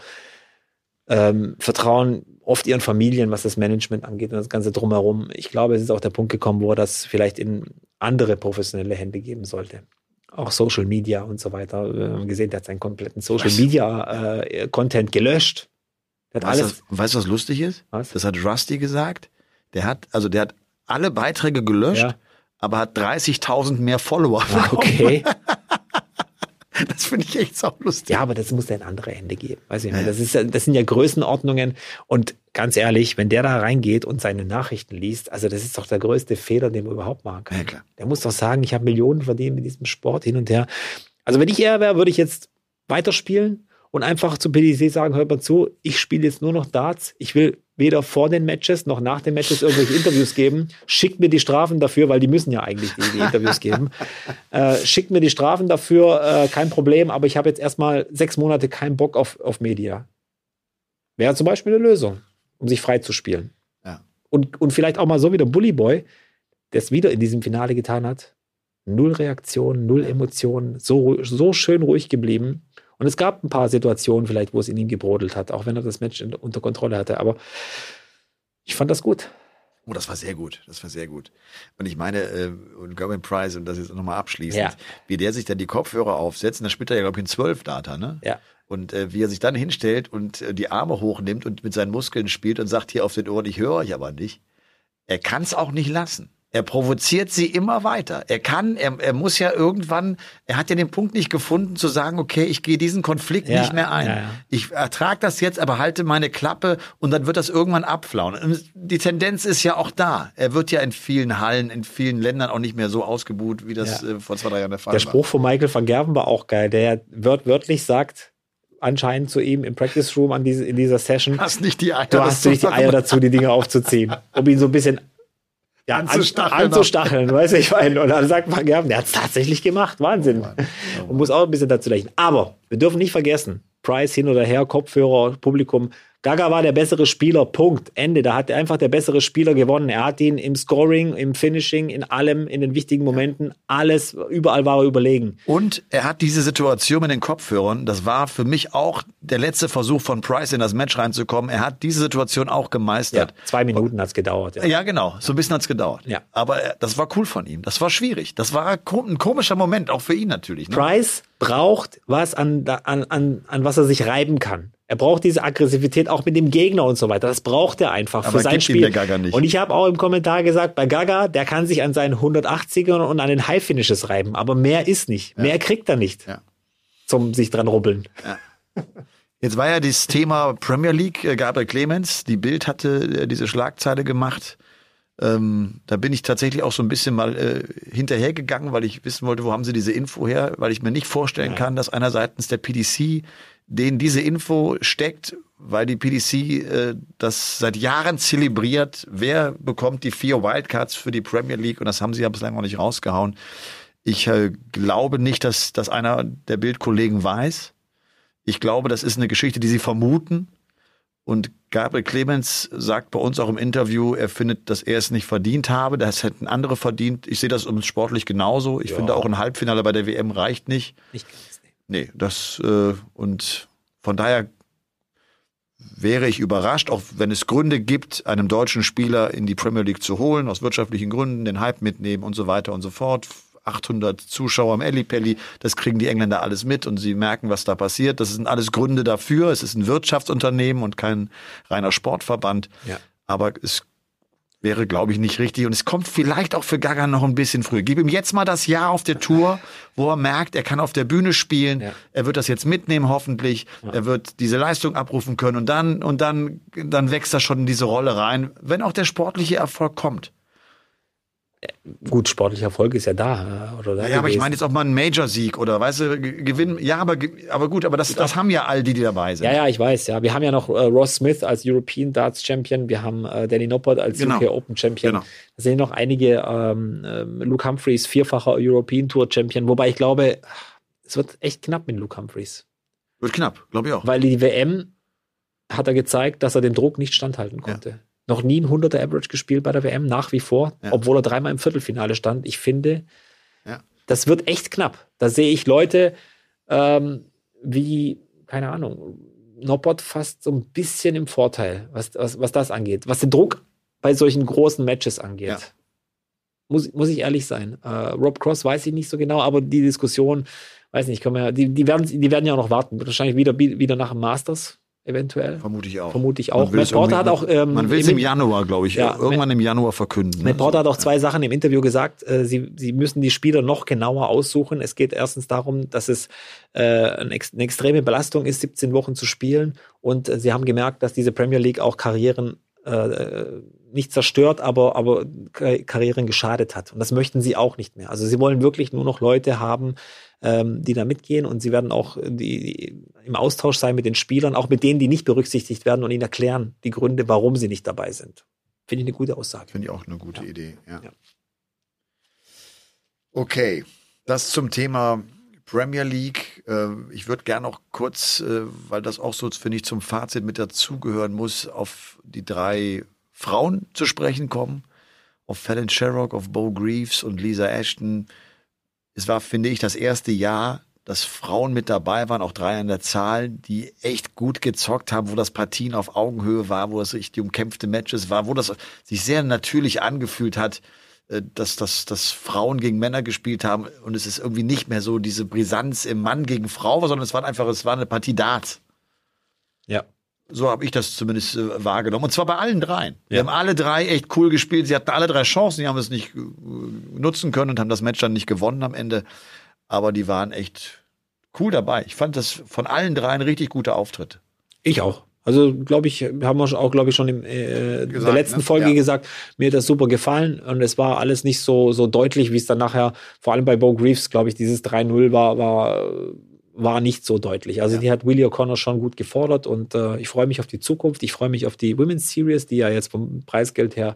ähm, vertrauen oft ihren Familien, was das Management angeht und das Ganze drumherum. Ich glaube, es ist auch der Punkt gekommen, wo er das vielleicht in andere professionelle Hände geben sollte. Auch Social Media und so weiter. Wir haben gesehen, der hat seinen kompletten Social Media äh, Content gelöscht weißt, alles, was, weißt du, was lustig ist? Was? Das hat Rusty gesagt. Der hat, also der hat alle Beiträge gelöscht, ja. aber hat 30.000 mehr Follower. Ah, okay. Das finde ich echt so lustig. Ja, aber das muss ja in andere Hände geben. Weiß ich ja. das, ist, das sind ja Größenordnungen. Und ganz ehrlich, wenn der da reingeht und seine Nachrichten liest, also das ist doch der größte Fehler, den man überhaupt machen kann. Ja. Der muss doch sagen, ich habe Millionen verdient mit diesem Sport hin und her. Also wenn ich er wäre, würde ich jetzt weiterspielen und einfach zu PDC sagen, hört mal zu, ich spiele jetzt nur noch Darts. Ich will weder vor den Matches noch nach den Matches irgendwelche Interviews geben. Schickt mir die Strafen dafür, weil die müssen ja eigentlich die, die Interviews geben. Äh, schickt mir die Strafen dafür, äh, kein Problem, aber ich habe jetzt erstmal sechs Monate keinen Bock auf, auf Media. Wäre zum Beispiel eine Lösung, um sich frei zu spielen. Ja. Und, und vielleicht auch mal so wie der Bully Boy, der es wieder in diesem Finale getan hat. Null Reaktion, null Emotionen, so, so schön ruhig geblieben. Und es gab ein paar Situationen vielleicht, wo es in ihm gebrodelt hat, auch wenn er das Match unter Kontrolle hatte. Aber ich fand das gut. Oh, das war sehr gut. Das war sehr gut. Und ich meine, äh, und Gerwin Price, und das jetzt nochmal abschließend, ja. wie der sich dann die Kopfhörer aufsetzt, und da spielt er ja, glaube ich, in zwölf Data, ne? Ja. Und äh, wie er sich dann hinstellt und äh, die Arme hochnimmt und mit seinen Muskeln spielt und sagt hier auf den Ohren, ich höre euch aber nicht. Er kann es auch nicht lassen. Er provoziert sie immer weiter. Er kann, er, er muss ja irgendwann, er hat ja den Punkt nicht gefunden zu sagen, okay, ich gehe diesen Konflikt ja, nicht mehr ein. Ja, ja. Ich ertrage das jetzt, aber halte meine Klappe und dann wird das irgendwann abflauen. Die Tendenz ist ja auch da. Er wird ja in vielen Hallen, in vielen Ländern auch nicht mehr so ausgebuht, wie das äh, vor zwei, drei Jahren der Fall war. Der Spruch von Michael van Gerven war auch geil. Der wört wörtlich sagt, anscheinend zu ihm im Practice Room an diese, in dieser Session. Hast nicht die Eier. Du hast nicht die Eier dazu, die Dinge aufzuziehen, um ihn so ein bisschen ja, anzustacheln. anzustacheln, weißt du, ich meine. Und dann sagt man, ja, der hat es tatsächlich gemacht. Wahnsinn. Oh oh Und muss auch ein bisschen dazu lächeln. Aber wir dürfen nicht vergessen, Price hin oder her, Kopfhörer, Publikum, Gaga war der bessere Spieler, Punkt, Ende. Da hat einfach der bessere Spieler gewonnen. Er hat ihn im Scoring, im Finishing, in allem, in den wichtigen Momenten, alles, überall war er überlegen. Und er hat diese Situation mit den Kopfhörern, das war für mich auch der letzte Versuch von Price in das Match reinzukommen. Er hat diese Situation auch gemeistert. Ja, zwei Minuten hat's gedauert. Ja. ja, genau, so ein bisschen hat's gedauert. Ja. Aber das war cool von ihm. Das war schwierig. Das war ein komischer Moment, auch für ihn natürlich. Ne? Price braucht was, an, an, an, an was er sich reiben kann. Er braucht diese Aggressivität auch mit dem Gegner und so weiter. Das braucht er einfach Aber für sein Spiel. Der Gaga nicht. Und ich habe auch im Kommentar gesagt, bei Gaga, der kann sich an seinen 180ern und an den High Finishes reiben. Aber mehr ist nicht. Ja. Mehr kriegt er nicht. Ja. Zum sich dran rubbeln. Ja. Jetzt war ja das Thema Premier League, äh, Gabriel Clemens. Die Bild hatte äh, diese Schlagzeile gemacht. Ähm, da bin ich tatsächlich auch so ein bisschen mal äh, hinterhergegangen, weil ich wissen wollte, wo haben sie diese Info her, weil ich mir nicht vorstellen kann, dass einer seitens der PDC denen diese Info steckt, weil die PDC äh, das seit Jahren zelebriert, wer bekommt die vier Wildcards für die Premier League und das haben sie ja bislang noch nicht rausgehauen. Ich äh, glaube nicht, dass, dass einer der Bildkollegen weiß. Ich glaube, das ist eine Geschichte, die sie vermuten. Und Gabriel Clemens sagt bei uns auch im Interview, er findet, dass er es nicht verdient habe. Das hätten andere verdient. Ich sehe das sportlich genauso. Ich ja. finde auch ein Halbfinale bei der WM reicht nicht. Nicht. Nee, das äh, und von daher wäre ich überrascht, auch wenn es Gründe gibt, einem deutschen Spieler in die Premier League zu holen, aus wirtschaftlichen Gründen, den Hype mitnehmen und so weiter und so fort. 800 Zuschauer am Ellipelli, das kriegen die Engländer alles mit und sie merken, was da passiert. Das sind alles Gründe dafür. Es ist ein Wirtschaftsunternehmen und kein reiner Sportverband. Ja. Aber es wäre, glaube ich, nicht richtig. Und es kommt vielleicht auch für Gaga noch ein bisschen früh. Gib ihm jetzt mal das Jahr auf der Tour, wo er merkt, er kann auf der Bühne spielen. Ja. Er wird das jetzt mitnehmen, hoffentlich. Ja. Er wird diese Leistung abrufen können. Und dann, und dann, dann wächst er schon in diese Rolle rein, wenn auch der sportliche Erfolg kommt gut, sportlicher Erfolg ist ja da. Oder da ja, aber ich meine jetzt auch mal einen Major-Sieg oder weißt du, gewinnen. Ja, aber, aber gut, aber das, das haben ja all die, die dabei sind. Ja, ja, ich weiß, ja. Wir haben ja noch äh, Ross Smith als European Darts Champion, wir haben äh, Danny Noppert als genau. UK Open Champion. Genau. Da sind noch einige, ähm, äh, Luke Humphreys, vierfacher European Tour Champion, wobei ich glaube, es wird echt knapp mit Luke Humphreys. Wird knapp, glaube ich auch. Weil die WM hat er gezeigt, dass er dem Druck nicht standhalten konnte. Ja noch nie ein 100er Average gespielt bei der WM, nach wie vor, ja. obwohl er dreimal im Viertelfinale stand. Ich finde, ja. das wird echt knapp. Da sehe ich Leute ähm, wie, keine Ahnung, Noppert fast so ein bisschen im Vorteil, was, was, was das angeht. Was den Druck bei solchen großen Matches angeht. Ja. Muss, muss ich ehrlich sein. Äh, Rob Cross weiß ich nicht so genau, aber die Diskussion, weiß nicht, können wir, die, die, werden, die werden ja auch noch warten. Wahrscheinlich wieder, wieder nach dem Masters eventuell. Vermute ich auch. Vermute ich auch. Matt Porter hat auch. Ähm, man will es im, im, Januar, glaube ich, ja, irgendwann im Januar verkünden. Matt ne? Porter hat auch zwei Sachen im Interview gesagt. Äh, sie, sie müssen die Spieler noch genauer aussuchen. Es geht erstens darum, dass es äh, eine, eine extreme Belastung ist, 17 Wochen zu spielen. Und äh, sie haben gemerkt, dass diese Premier League auch Karrieren äh, nicht zerstört, aber, aber Karrieren geschadet hat. Und das möchten sie auch nicht mehr. Also sie wollen wirklich nur noch Leute haben, ähm, die da mitgehen und sie werden auch die, im Austausch sein mit den Spielern, auch mit denen, die nicht berücksichtigt werden und ihnen erklären die Gründe, warum sie nicht dabei sind. Finde ich eine gute Aussage. Finde ich auch eine gute ja. Idee, ja. ja. Okay, das zum Thema Premier League. Äh, ich würde gerne noch kurz, äh, weil das auch so, finde ich, zum Fazit mit dazugehören muss, auf die drei Frauen zu sprechen kommen. Auf Fallon Sherrock, auf Bo Greaves und Lisa Ashton es war, finde ich, das erste Jahr, dass Frauen mit dabei waren, auch drei an der Zahl, die echt gut gezockt haben, wo das Partien auf Augenhöhe war, wo es richtig umkämpfte Matches war, wo das sich sehr natürlich angefühlt hat, äh, dass, dass, dass Frauen gegen Männer gespielt haben und es ist irgendwie nicht mehr so diese Brisanz im Mann gegen Frau, sondern es war einfach, es war eine Partie Darts. Ja. So habe ich das zumindest äh, wahrgenommen. Und zwar bei allen dreien. Ja. Wir haben alle drei echt cool gespielt. Sie hatten alle drei Chancen, die haben es nicht äh, nutzen können und haben das Match dann nicht gewonnen am Ende. Aber die waren echt cool dabei. Ich fand das von allen dreien richtig gute Auftritt. Ich auch. Also glaube ich, haben wir auch, glaube ich, schon in äh, der letzten ne? Folge ja. gesagt, mir hat das super gefallen und es war alles nicht so, so deutlich, wie es dann nachher, vor allem bei Bo Greaves, glaube ich, dieses 3-0 war, war war nicht so deutlich. Also ja. die hat Willie O'Connor schon gut gefordert und äh, ich freue mich auf die Zukunft. Ich freue mich auf die Women's Series, die ja jetzt vom Preisgeld her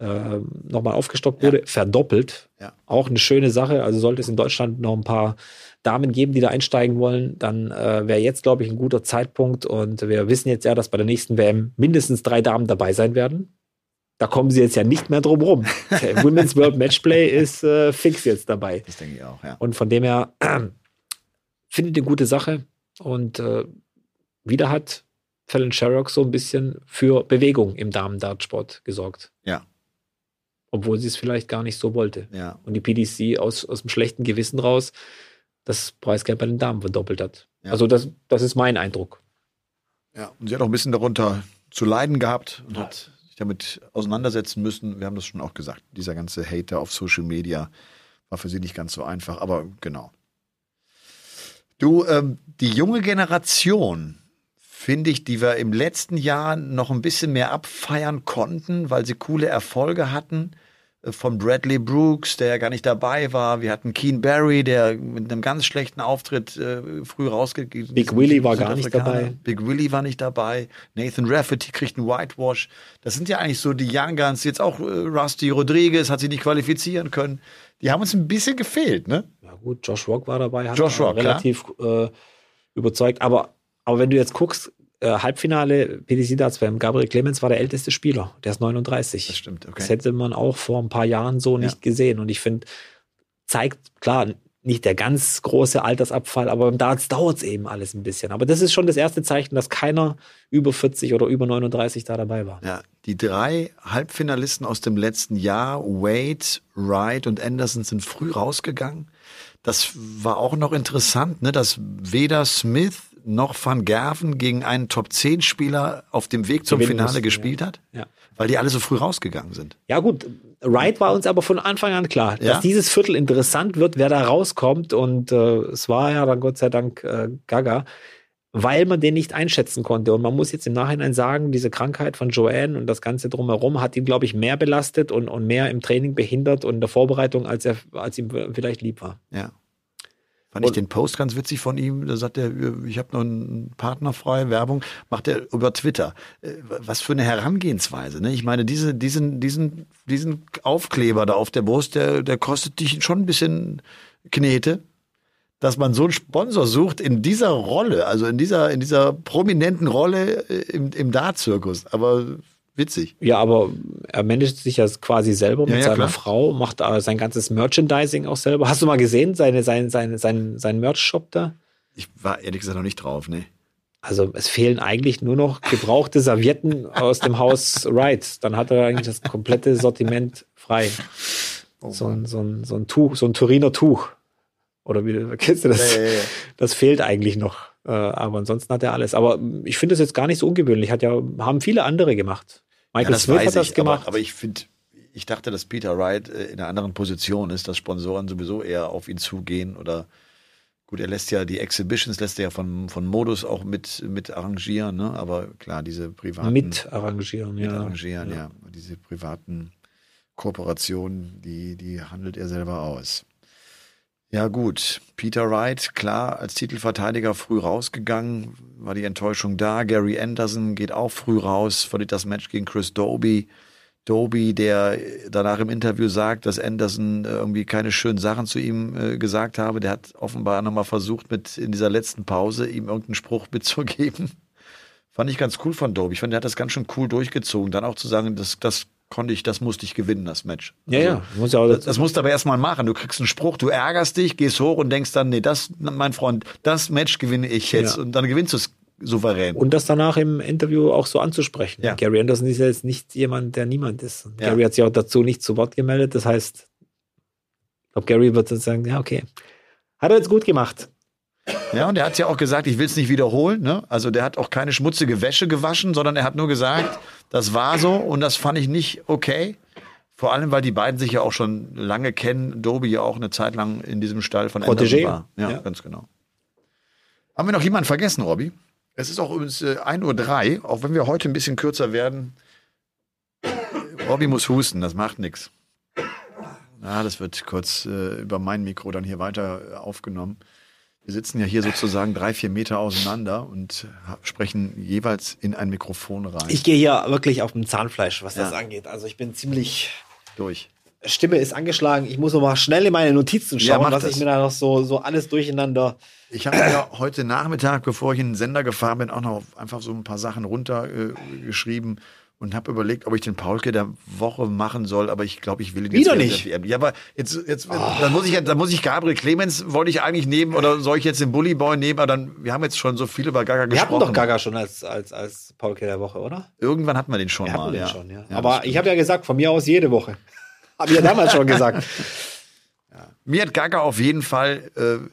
äh, nochmal aufgestockt wurde, ja. verdoppelt. Ja. Auch eine schöne Sache. Also sollte es in Deutschland noch ein paar Damen geben, die da einsteigen wollen, dann äh, wäre jetzt, glaube ich, ein guter Zeitpunkt. Und wir wissen jetzt ja, dass bei der nächsten WM mindestens drei Damen dabei sein werden. Da kommen sie jetzt ja nicht mehr drum rum. Women's World Matchplay ist äh, fix jetzt dabei. Das denke ich auch, ja. Und von dem her finde ich eine gute Sache. Und äh, wieder hat Fallon Sherrock so ein bisschen für Bewegung im Damen-Dartsport gesorgt. Ja. Obwohl sie es vielleicht gar nicht so wollte. Ja. Und die PDC aus, aus dem schlechten Gewissen raus das Preisgeld bei den Damen verdoppelt hat. Ja. Also das, das ist mein Eindruck. Ja, und sie hat auch ein bisschen darunter zu leiden gehabt und ja. hat sich damit auseinandersetzen müssen. Wir haben das schon auch gesagt. Dieser ganze Hater auf Social Media war für sie nicht ganz so einfach, aber genau. Du, ähm, die junge Generation, finde ich, die wir im letzten Jahr noch ein bisschen mehr abfeiern konnten, weil sie coole Erfolge hatten. Äh, von Bradley Brooks, der ja gar nicht dabei war. Wir hatten Keen Barry, der mit einem ganz schlechten Auftritt äh, früh rausgegangen Big Willie war gar nicht dabei. Big Willie war nicht dabei. Nathan Rafferty kriegt einen Whitewash. Das sind ja eigentlich so die Young Guns. Jetzt auch äh, Rusty Rodriguez hat sich nicht qualifizieren können. Die haben uns ein bisschen gefehlt, ne? Gut, Josh Rock war dabei, hat Josh Rock, relativ äh, überzeugt. Aber, aber wenn du jetzt guckst, äh, Halbfinale PDC Darts beim Gabriel Clemens war der älteste Spieler. Der ist 39. Das stimmt, okay. Das hätte man auch vor ein paar Jahren so nicht ja. gesehen. Und ich finde, zeigt, klar, nicht der ganz große Altersabfall, aber da dauert es eben alles ein bisschen. Aber das ist schon das erste Zeichen, dass keiner über 40 oder über 39 da dabei war. Ja, die drei Halbfinalisten aus dem letzten Jahr, Wade, Wright und Anderson, sind früh rausgegangen. Das war auch noch interessant, ne, dass weder Smith noch Van Gerven gegen einen Top-10-Spieler auf dem Weg zum Finale mussten, gespielt ja. hat? Ja. Weil die alle so früh rausgegangen sind. Ja, gut. Wright war uns aber von Anfang an klar, ja? dass dieses Viertel interessant wird, wer da rauskommt. Und äh, es war ja dann Gott sei Dank äh, Gaga, weil man den nicht einschätzen konnte. Und man muss jetzt im Nachhinein sagen, diese Krankheit von Joanne und das Ganze drumherum hat ihn, glaube ich, mehr belastet und, und mehr im Training behindert und in der Vorbereitung, als er, als ihm vielleicht lieb war. Ja. Fand ich den Post ganz witzig von ihm. Da sagt er, ich habe noch einen Partner frei, Werbung, macht er über Twitter. Äh, was für eine Herangehensweise. Ne? Ich meine, diese, diesen, diesen, diesen Aufkleber da auf der Brust, der, der kostet dich schon ein bisschen Knete. Dass man so einen Sponsor sucht in dieser Rolle, also in dieser, in dieser prominenten Rolle äh, im, im Dart-Zirkus. Aber Witzig. Ja, aber er managt sich ja quasi selber mit ja, ja, seiner klar. Frau, macht sein ganzes Merchandising auch selber. Hast du mal gesehen, seine, seine, seine, sein, sein Merch-Shop da? Ich war ehrlich gesagt noch nicht drauf, ne. Also es fehlen eigentlich nur noch gebrauchte Servietten aus dem Haus Wright. Dann hat er eigentlich das komplette Sortiment frei. Oh so, ein, so, ein, so ein Tuch, so ein Turiner Tuch. Oder wie kennst du das? Ja, ja, ja. Das fehlt eigentlich noch. Äh, aber ansonsten hat er alles. Aber ich finde das jetzt gar nicht so ungewöhnlich. Hat ja, haben viele andere gemacht. Michael ja, Smith hat das ich, gemacht. Aber, aber ich finde, ich dachte, dass Peter Wright äh, in einer anderen Position ist, dass Sponsoren sowieso eher auf ihn zugehen oder gut, er lässt ja die Exhibitions, lässt er ja von, von Modus auch mit, mit arrangieren, ne? aber klar, diese privaten. Mit arrangieren, mit ja. arrangieren, ja. ja. Diese privaten Kooperationen, die, die handelt er selber aus. Ja gut, Peter Wright, klar, als Titelverteidiger früh rausgegangen, war die Enttäuschung da. Gary Anderson geht auch früh raus, verliert das Match gegen Chris Doby. Doby, der danach im Interview sagt, dass Anderson irgendwie keine schönen Sachen zu ihm äh, gesagt habe. Der hat offenbar nochmal versucht, mit in dieser letzten Pause ihm irgendeinen Spruch mitzugeben. Fand ich ganz cool von Doby. Ich fand, der hat das ganz schön cool durchgezogen. Dann auch zu sagen, das, das konnte ich, das musste ich gewinnen, das Match. Ja, also, ja. Muss ja auch das, das musst du aber erstmal machen. Du kriegst einen Spruch, du ärgerst dich, gehst hoch und denkst dann, nee, das, mein Freund, das Match gewinne ich jetzt. Ja. Und dann gewinnst du es souverän. Und das danach im Interview auch so anzusprechen. Ja. Gary Anderson ist ja jetzt nicht jemand, der niemand ist. Ja. Gary hat sich auch dazu nicht zu Wort gemeldet. Das heißt, ich glaube, Gary wird dann sagen, ja, okay. Hat er jetzt gut gemacht. Ja, und er hat ja auch gesagt, ich will es nicht wiederholen. Ne? Also der hat auch keine schmutzige Wäsche gewaschen, sondern er hat nur gesagt, das war so und das fand ich nicht okay. Vor allem, weil die beiden sich ja auch schon lange kennen. Doby ja auch eine Zeit lang in diesem Stall von Protégé. war. Ja, ja, ganz genau. Haben wir noch jemanden vergessen, Robby? Es ist auch übrigens äh, 1.03 Uhr, auch wenn wir heute ein bisschen kürzer werden. Robby muss husten, das macht nichts. Ja, das wird kurz äh, über mein Mikro dann hier weiter aufgenommen. Wir sitzen ja hier sozusagen drei, vier Meter auseinander und sprechen jeweils in ein Mikrofon rein. Ich gehe hier wirklich auf dem Zahnfleisch, was ja. das angeht. Also ich bin ziemlich durch. Stimme ist angeschlagen. Ich muss noch mal schnell in meine Notizen schauen, ja, was das. ich mir da noch so, so alles durcheinander. Ich habe ja heute Nachmittag, bevor ich in den Sender gefahren bin, auch noch einfach so ein paar Sachen runtergeschrieben. Äh, und habe überlegt, ob ich den Paulke der Woche machen soll, aber ich glaube, ich will ihn jetzt wieder nicht. Ja, aber jetzt, jetzt, oh. dann muss ich, dann muss ich Gabriel Clemens wollte ich eigentlich nehmen oder soll ich jetzt den Bully Boy nehmen? Aber dann, wir haben jetzt schon so viel über Gaga wir gesprochen. Wir hatten doch Gaga schon als als als Paulke der Woche, oder? Irgendwann hatten wir den schon wir mal. Den ja. Schon, ja. ja aber ich habe ja gesagt, von mir aus jede Woche. habe ich ja damals schon gesagt. Mir hat Gaga auf jeden Fall äh,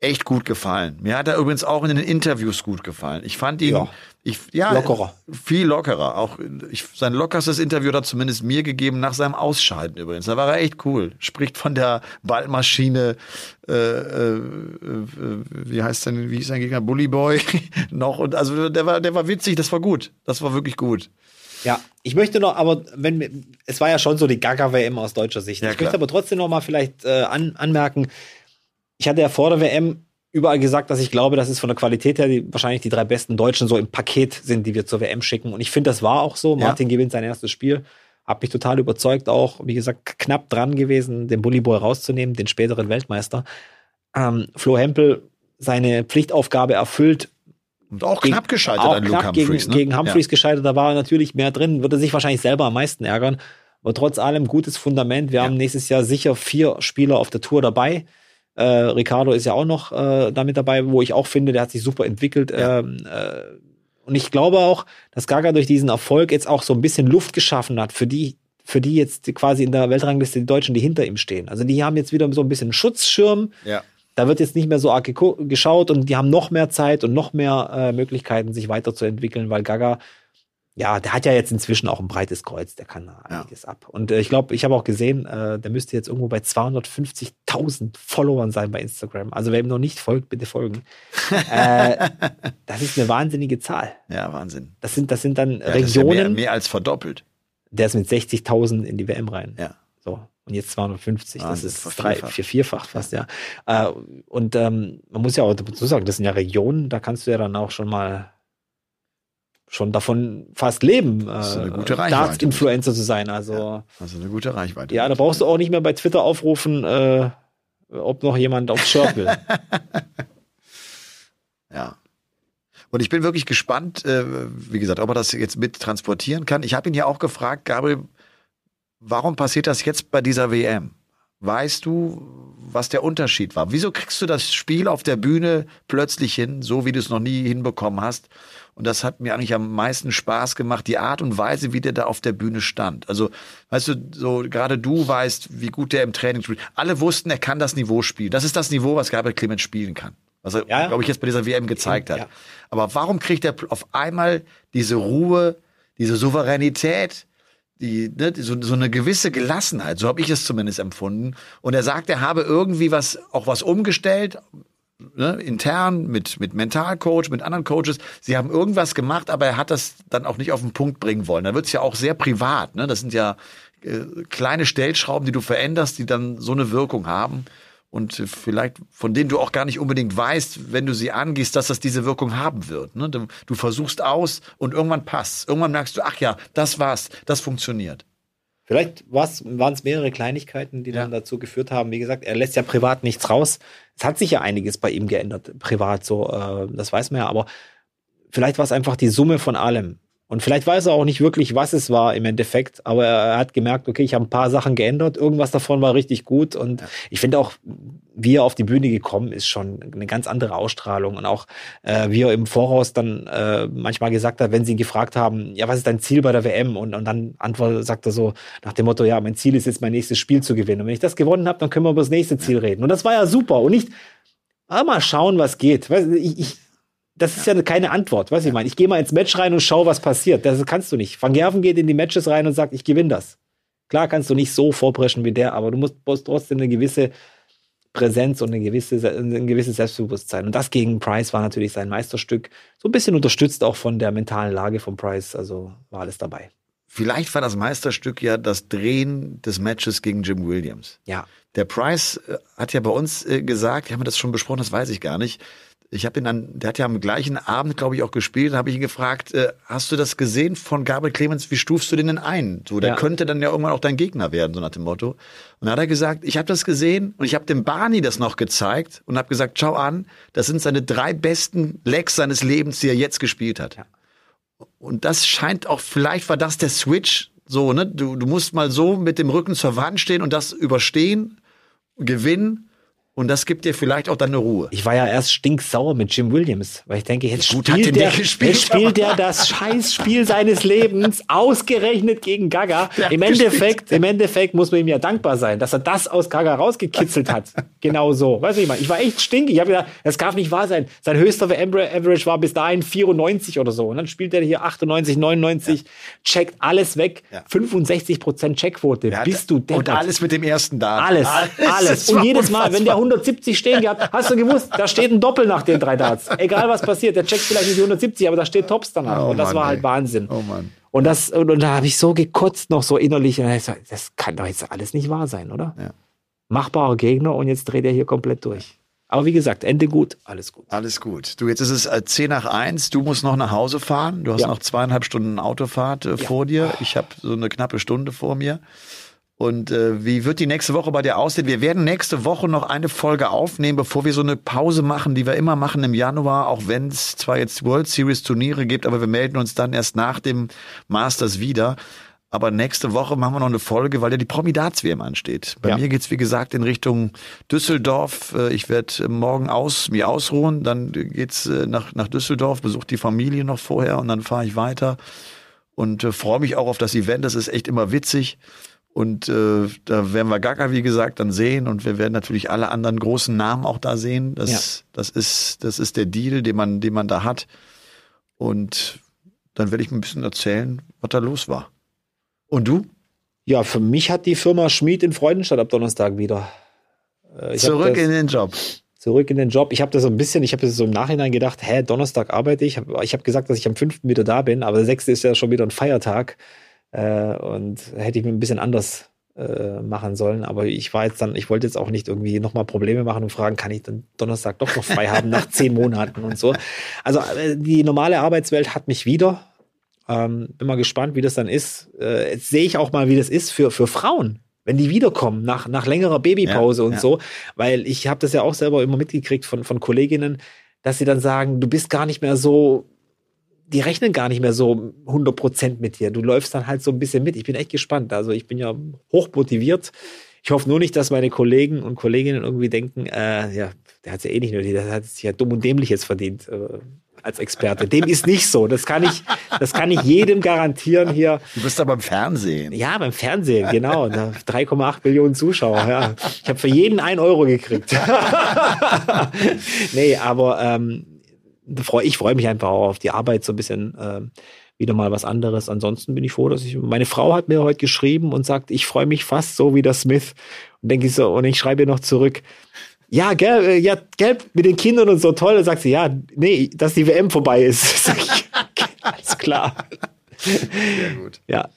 echt gut gefallen. Mir hat er übrigens auch in den Interviews gut gefallen. Ich fand ihn, ja, ich, ja lockerer. Viel lockerer. Auch ich, sein lockerstes Interview hat er zumindest mir gegeben nach seinem Ausscheiden übrigens. Da war er echt cool. Spricht von der Ballmaschine, äh, äh, wie heißt denn, wie ist sein Gegner? Bully Boy noch. Und also der war, der war witzig, das war gut. Das war wirklich gut. Ja, ich möchte noch, aber wenn es war ja schon so die Gaga-WM aus deutscher Sicht. Ja, ich möchte aber trotzdem noch mal vielleicht äh, an, anmerken, ich hatte ja vor der WM überall gesagt, dass ich glaube, dass es von der Qualität her die, wahrscheinlich die drei besten Deutschen so im Paket sind, die wir zur WM schicken. Und ich finde, das war auch so. Martin gewinnt sein erstes Spiel. Hab mich total überzeugt, auch, wie gesagt, knapp dran gewesen, den Bullyboy rauszunehmen, den späteren Weltmeister. Ähm, Flo Hempel seine Pflichtaufgabe erfüllt. Und auch gegen, knapp gescheitert auch an Luke knapp Humphreys. Gegen, ne? gegen Humphreys ja. gescheitert, da war er natürlich mehr drin, würde sich wahrscheinlich selber am meisten ärgern. Aber trotz allem gutes Fundament. Wir ja. haben nächstes Jahr sicher vier Spieler auf der Tour dabei Äh, Ricardo ist ja auch noch äh, damit dabei, wo ich auch finde, der hat sich super entwickelt. Ja. Ähm, äh, und ich glaube auch, dass Gaga durch diesen Erfolg jetzt auch so ein bisschen Luft geschaffen hat für die, für die jetzt quasi in der Weltrangliste die Deutschen, die hinter ihm stehen. Also die haben jetzt wieder so ein bisschen Schutzschirm. Ja. Da wird jetzt nicht mehr so arg geschaut und die haben noch mehr Zeit und noch mehr äh, Möglichkeiten, sich weiterzuentwickeln, weil Gaga ja, der hat ja jetzt inzwischen auch ein breites Kreuz, der kann da einiges ja. ab. Und äh, ich glaube, ich habe auch gesehen, äh, der müsste jetzt irgendwo bei 250.000 Followern sein bei Instagram. Also wer ihm noch nicht folgt, bitte folgen. äh, das ist eine wahnsinnige Zahl. Ja, Wahnsinn. Das sind, das sind dann ja, Regionen. Ja mehr, mehr als verdoppelt. Der ist mit 60.000 in die WM rein. Ja. So. Und jetzt 250. Wahnsinn, das ist drei, vier, vierfach fast, ja. ja. Äh, und ähm, man muss ja auch dazu sagen, das sind ja Regionen, da kannst du ja dann auch schon mal schon davon fast leben, äh, Darts-Influencer zu sein. Also, ja, also eine gute Reichweite. Ja, da brauchst du auch nicht mehr bei Twitter aufrufen, äh, ob noch jemand aufs Shirt will. ja. Und ich bin wirklich gespannt, äh, wie gesagt, ob er das jetzt mit transportieren kann. Ich habe ihn ja auch gefragt, Gabriel, warum passiert das jetzt bei dieser WM? Weißt du, was der Unterschied war? Wieso kriegst du das Spiel auf der Bühne plötzlich hin, so wie du es noch nie hinbekommen hast? Und das hat mir eigentlich am meisten Spaß gemacht, die Art und Weise, wie der da auf der Bühne stand. Also, weißt du, so gerade du weißt, wie gut der im Training spielt. Alle wussten, er kann das Niveau spielen. Das ist das Niveau, was Gabriel Clemens spielen kann. Was er, ja, glaube ich, jetzt bei dieser WM gezeigt hat. Ja. Aber warum kriegt er auf einmal diese Ruhe, diese Souveränität, die, ne, so, so eine gewisse Gelassenheit, so habe ich es zumindest empfunden. Und er sagt, er habe irgendwie was, auch was umgestellt, ne, intern mit, mit Mentalcoach, mit anderen Coaches. Sie haben irgendwas gemacht, aber er hat das dann auch nicht auf den Punkt bringen wollen. Da wird es ja auch sehr privat. Ne? Das sind ja äh, kleine Stellschrauben, die du veränderst, die dann so eine Wirkung haben. Und vielleicht, von denen du auch gar nicht unbedingt weißt, wenn du sie angehst, dass das diese Wirkung haben wird. Ne? Du, du versuchst aus und irgendwann passt. Irgendwann merkst du, ach ja, das war's, das funktioniert. Vielleicht waren es mehrere Kleinigkeiten, die ja. dann dazu geführt haben. Wie gesagt, er lässt ja privat nichts raus. Es hat sich ja einiges bei ihm geändert, privat so, äh, das weiß man ja, aber vielleicht war es einfach die Summe von allem. Und vielleicht weiß er auch nicht wirklich, was es war im Endeffekt, aber er hat gemerkt, okay, ich habe ein paar Sachen geändert, irgendwas davon war richtig gut und ja. ich finde auch, wie er auf die Bühne gekommen ist, schon eine ganz andere Ausstrahlung und auch äh, wie er im Voraus dann äh, manchmal gesagt hat, wenn sie ihn gefragt haben, ja, was ist dein Ziel bei der WM? Und, und dann antwortet, sagt er so nach dem Motto, ja, mein Ziel ist jetzt mein nächstes Spiel zu gewinnen. Und wenn ich das gewonnen habe, dann können wir über das nächste Ziel reden. Und das war ja super und nicht, ah, mal schauen, was geht. Ich, ich, das ist ja keine Antwort, was ich meine. Ich gehe mal ins Match rein und schau, was passiert. Das kannst du nicht. Van Gerven geht in die Matches rein und sagt, ich gewinne das. Klar kannst du nicht so vorpreschen wie der, aber du musst, musst trotzdem eine gewisse Präsenz und eine gewisse, ein gewisses Selbstbewusstsein. Und das gegen Price war natürlich sein Meisterstück. So ein bisschen unterstützt auch von der mentalen Lage von Price. Also war alles dabei. Vielleicht war das Meisterstück ja das Drehen des Matches gegen Jim Williams. Ja. Der Price äh, hat ja bei uns äh, gesagt, haben wir das schon besprochen, das weiß ich gar nicht, ich habe ihn dann, der hat ja am gleichen Abend, glaube ich, auch gespielt. Da habe ich ihn gefragt, äh, hast du das gesehen von Gabriel Clemens? Wie stufst du den denn ein? So, der ja. könnte dann ja irgendwann auch dein Gegner werden, so nach dem Motto. Und dann hat er gesagt, ich habe das gesehen und ich habe dem Barney das noch gezeigt und habe gesagt, schau an, das sind seine drei besten Lecks seines Lebens, die er jetzt gespielt hat. Ja. Und das scheint auch, vielleicht war das der Switch, so, ne? Du, du musst mal so mit dem Rücken zur Wand stehen und das überstehen, gewinnen und das gibt dir vielleicht auch dann eine Ruhe. Ich war ja erst stinksauer mit Jim Williams, weil ich denke, jetzt Gut spielt, der, gespielt, jetzt spielt der das Scheißspiel seines Lebens ausgerechnet gegen Gaga. Im Endeffekt, im Endeffekt muss man ihm ja dankbar sein, dass er das aus Gaga rausgekitzelt hat. genau so. Weißt du, ich meine, ich war echt stinkig. Ich habe gedacht, das darf nicht wahr sein. Sein höchster Average war bis dahin 94 oder so. Und dann spielt er hier 98, 99, ja. checkt alles weg. Ja. 65 Prozent Checkquote. Bist du deppert. Und alles mit dem ersten Dart. Alles, alles. alles. Und jedes Mal, wenn der 170 stehen gehabt. Hast du gewusst, da steht ein Doppel nach den drei Darts. Egal was passiert, der checkt vielleicht nicht die 170, aber da steht Tops danach. Oh und das Mann, war halt ey. Wahnsinn. Oh Mann. Und das, und, und da habe ich so gekotzt noch so innerlich. Das kann doch jetzt alles nicht wahr sein, oder? Ja. Machbarer Gegner und jetzt dreht er hier komplett durch. Aber wie gesagt, Ende gut, alles gut. Alles gut. Du, jetzt ist es 10 äh, nach 1, du musst noch nach Hause fahren. Du hast ja. noch zweieinhalb Stunden Autofahrt äh, ja. vor dir. Ich habe so eine knappe Stunde vor mir. Und äh, wie wird die nächste Woche bei dir aussehen? Wir werden nächste Woche noch eine Folge aufnehmen, bevor wir so eine Pause machen, die wir immer machen im Januar, auch wenn es zwar jetzt World Series Turniere gibt, aber wir melden uns dann erst nach dem Masters wieder. Aber nächste Woche machen wir noch eine Folge, weil ja die Promidats-WM ansteht. Bei ja. mir geht's wie gesagt, in Richtung Düsseldorf. Äh, ich werde morgen aus, mir ausruhen. Dann geht's äh, nach, nach Düsseldorf, besuche die Familie noch vorher und dann fahre ich weiter. Und äh, freue mich auch auf das Event. Das ist echt immer witzig. Und äh, da werden wir Gaga, wie gesagt, dann sehen. Und wir werden natürlich alle anderen großen Namen auch da sehen. Das, ja. das, ist, das ist der Deal, den man, den man da hat. Und dann werde ich ein bisschen erzählen, was da los war. Und du? Ja, für mich hat die Firma Schmied in Freudenstadt ab Donnerstag wieder. Äh, zurück das, in den Job. Zurück in den Job. Ich habe das so ein bisschen, ich habe so im Nachhinein gedacht, hä, Donnerstag arbeite ich. Ich habe gesagt, dass ich am 5. wieder da bin, aber der 6. ist ja schon wieder ein Feiertag. Äh, und hätte ich mir ein bisschen anders äh, machen sollen. Aber ich war jetzt dann, ich wollte jetzt auch nicht irgendwie nochmal Probleme machen und fragen, kann ich dann Donnerstag doch noch frei haben nach zehn Monaten und so. Also äh, die normale Arbeitswelt hat mich wieder. Ähm, bin mal gespannt, wie das dann ist. Äh, jetzt sehe ich auch mal, wie das ist für, für Frauen, wenn die wiederkommen nach, nach längerer Babypause ja, und ja. so. Weil ich habe das ja auch selber immer mitgekriegt von, von Kolleginnen, dass sie dann sagen, du bist gar nicht mehr so die rechnen gar nicht mehr so 100% mit dir. Du läufst dann halt so ein bisschen mit. Ich bin echt gespannt. Also ich bin ja hoch motiviert. Ich hoffe nur nicht, dass meine Kollegen und Kolleginnen irgendwie denken, äh, ja, der hat es ja eh nicht nötig, der hat sich ja dumm und dämlich jetzt verdient äh, als Experte. Dem ist nicht so. Das kann ich, das kann ich jedem garantieren hier. Du bist da beim Fernsehen. Ja, beim Fernsehen, genau. 3,8 Millionen Zuschauer. Ja. Ich habe für jeden ein Euro gekriegt. nee, aber ähm, ich freue mich einfach auch auf die Arbeit, so ein bisschen äh, wieder mal was anderes. Ansonsten bin ich froh, dass ich. Meine Frau hat mir heute geschrieben und sagt, ich freue mich fast so wie der Smith. Und denke ich so, und ich schreibe ihr noch zurück. Ja, gell, äh, ja, gell, mit den Kindern und so toll. Dann sagt sie, ja, nee, dass die WM vorbei ist. Sag ich, alles klar. Sehr gut. Ja,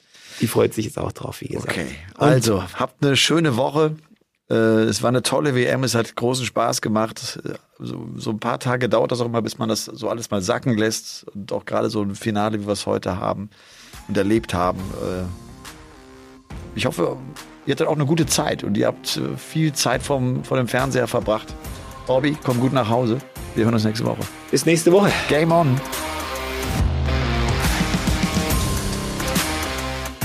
die freut sich jetzt auch drauf, wie gesagt. Okay, also habt eine schöne Woche. Äh, es war eine tolle WM, es hat großen Spaß gemacht. So, so, ein paar Tage dauert das auch immer, bis man das so alles mal sacken lässt. Und auch gerade so ein Finale, wie wir es heute haben und erlebt haben. Äh, ich hoffe, ihr hattet auch eine gute Zeit und ihr habt äh, viel Zeit vom, vor dem Fernseher verbracht. Bobby, komm gut nach Hause. Wir hören uns nächste Woche. Bis nächste Woche. Game on.